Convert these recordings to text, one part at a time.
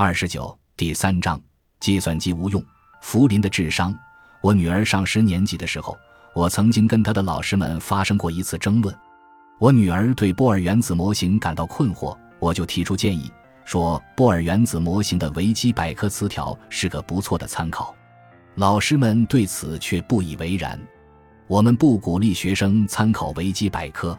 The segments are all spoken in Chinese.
二十九第三章，计算机无用。福林的智商。我女儿上十年级的时候，我曾经跟她的老师们发生过一次争论。我女儿对波尔原子模型感到困惑，我就提出建议，说波尔原子模型的维基百科词条是个不错的参考。老师们对此却不以为然。我们不鼓励学生参考维基百科。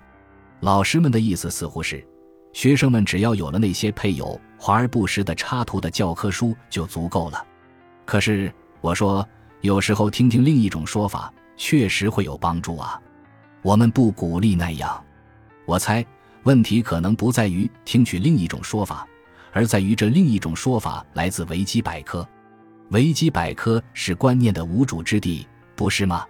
老师们的意思似乎是。学生们只要有了那些配有华而不实的插图的教科书就足够了。可是我说，有时候听听另一种说法确实会有帮助啊。我们不鼓励那样。我猜问题可能不在于听取另一种说法，而在于这另一种说法来自维基百科。维基百科是观念的无主之地，不是吗？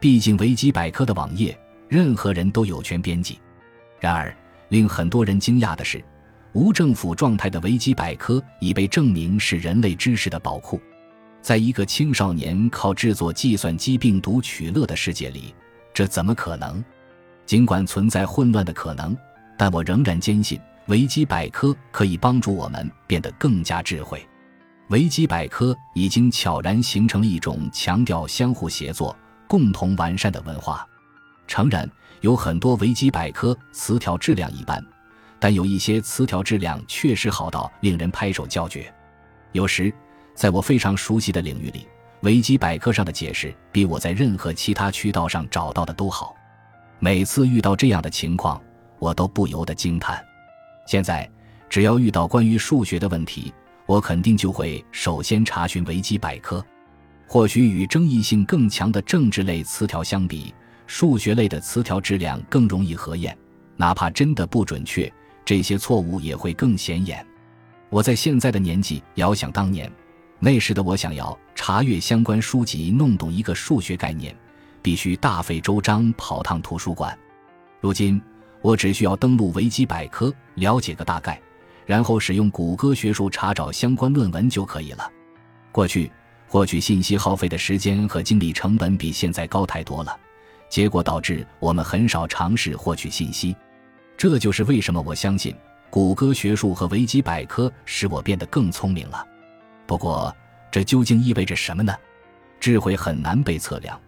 毕竟维基百科的网页，任何人都有权编辑。然而。令很多人惊讶的是，无政府状态的维基百科已被证明是人类知识的宝库。在一个青少年靠制作计算机病毒取乐的世界里，这怎么可能？尽管存在混乱的可能，但我仍然坚信维基百科可以帮助我们变得更加智慧。维基百科已经悄然形成了一种强调相互协作、共同完善的文化。诚然。有很多维基百科词条质量一般，但有一些词条质量确实好到令人拍手叫绝。有时，在我非常熟悉的领域里，维基百科上的解释比我在任何其他渠道上找到的都好。每次遇到这样的情况，我都不由得惊叹。现在，只要遇到关于数学的问题，我肯定就会首先查询维基百科。或许与争议性更强的政治类词条相比，数学类的词条质量更容易核验，哪怕真的不准确，这些错误也会更显眼。我在现在的年纪遥想当年，那时的我想要查阅相关书籍，弄懂一个数学概念，必须大费周章跑趟图书馆。如今，我只需要登录维基百科了解个大概，然后使用谷歌学术查找相关论文就可以了。过去获取信息耗费的时间和精力成本比现在高太多了。结果导致我们很少尝试获取信息，这就是为什么我相信谷歌学术和维基百科使我变得更聪明了。不过，这究竟意味着什么呢？智慧很难被测量，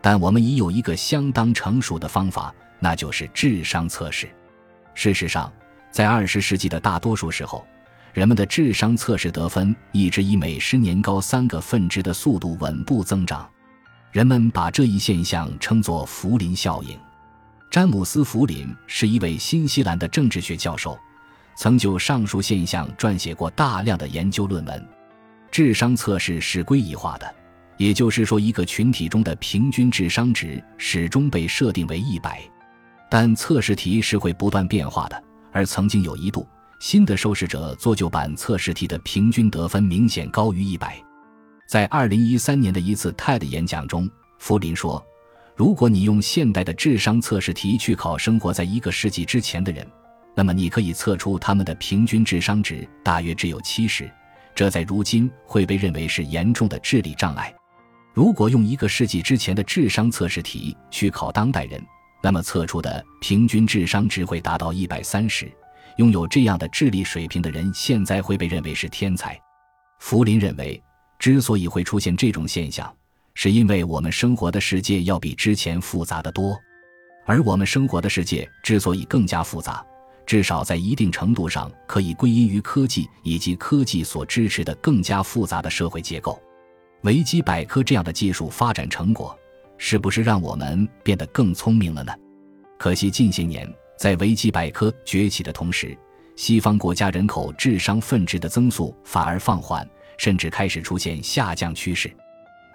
但我们已有一个相当成熟的方法，那就是智商测试。事实上，在二十世纪的大多数时候，人们的智商测试得分一直以每十年高三个分值的速度稳步增长。人们把这一现象称作福林效应。詹姆斯·福林是一位新西兰的政治学教授，曾就上述现象撰写过大量的研究论文。智商测试是归一化的，也就是说，一个群体中的平均智商值始终被设定为一百，但测试题是会不断变化的。而曾经有一度，新的受试者做旧版测试题的平均得分明显高于一百。在二零一三年的一次 TED 演讲中，福林说：“如果你用现代的智商测试题去考生活在一个世纪之前的人，那么你可以测出他们的平均智商值大约只有七十，这在如今会被认为是严重的智力障碍。如果用一个世纪之前的智商测试题去考当代人，那么测出的平均智商值会达到一百三十。拥有这样的智力水平的人，现在会被认为是天才。”福林认为。之所以会出现这种现象，是因为我们生活的世界要比之前复杂的多，而我们生活的世界之所以更加复杂，至少在一定程度上可以归因于科技以及科技所支持的更加复杂的社会结构。维基百科这样的技术发展成果，是不是让我们变得更聪明了呢？可惜近些年，在维基百科崛起的同时，西方国家人口智商分值的增速反而放缓。甚至开始出现下降趋势。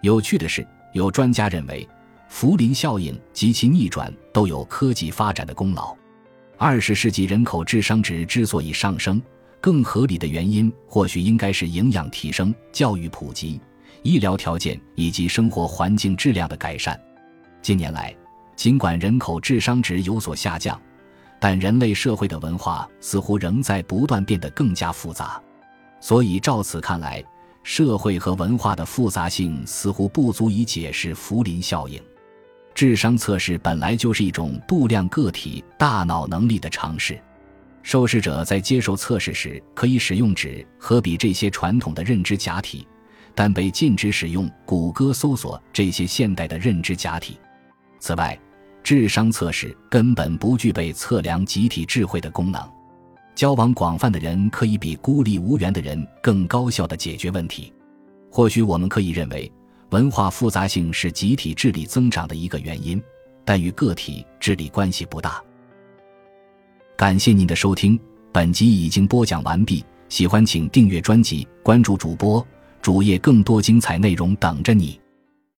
有趣的是，有专家认为，福林效应及其逆转都有科技发展的功劳。二十世纪人口智商值之所以上升，更合理的原因或许应该是营养提升、教育普及、医疗条件以及生活环境质量的改善。近年来，尽管人口智商值有所下降，但人类社会的文化似乎仍在不断变得更加复杂。所以，照此看来。社会和文化的复杂性似乎不足以解释福林效应。智商测试本来就是一种度量个体大脑能力的尝试。受试者在接受测试时可以使用纸和笔这些传统的认知假体，但被禁止使用谷歌搜索这些现代的认知假体。此外，智商测试根本不具备测量集体智慧的功能。交往广泛的人可以比孤立无援的人更高效地解决问题。或许我们可以认为，文化复杂性是集体智力增长的一个原因，但与个体智力关系不大。感谢您的收听，本集已经播讲完毕。喜欢请订阅专辑，关注主播主页，更多精彩内容等着你。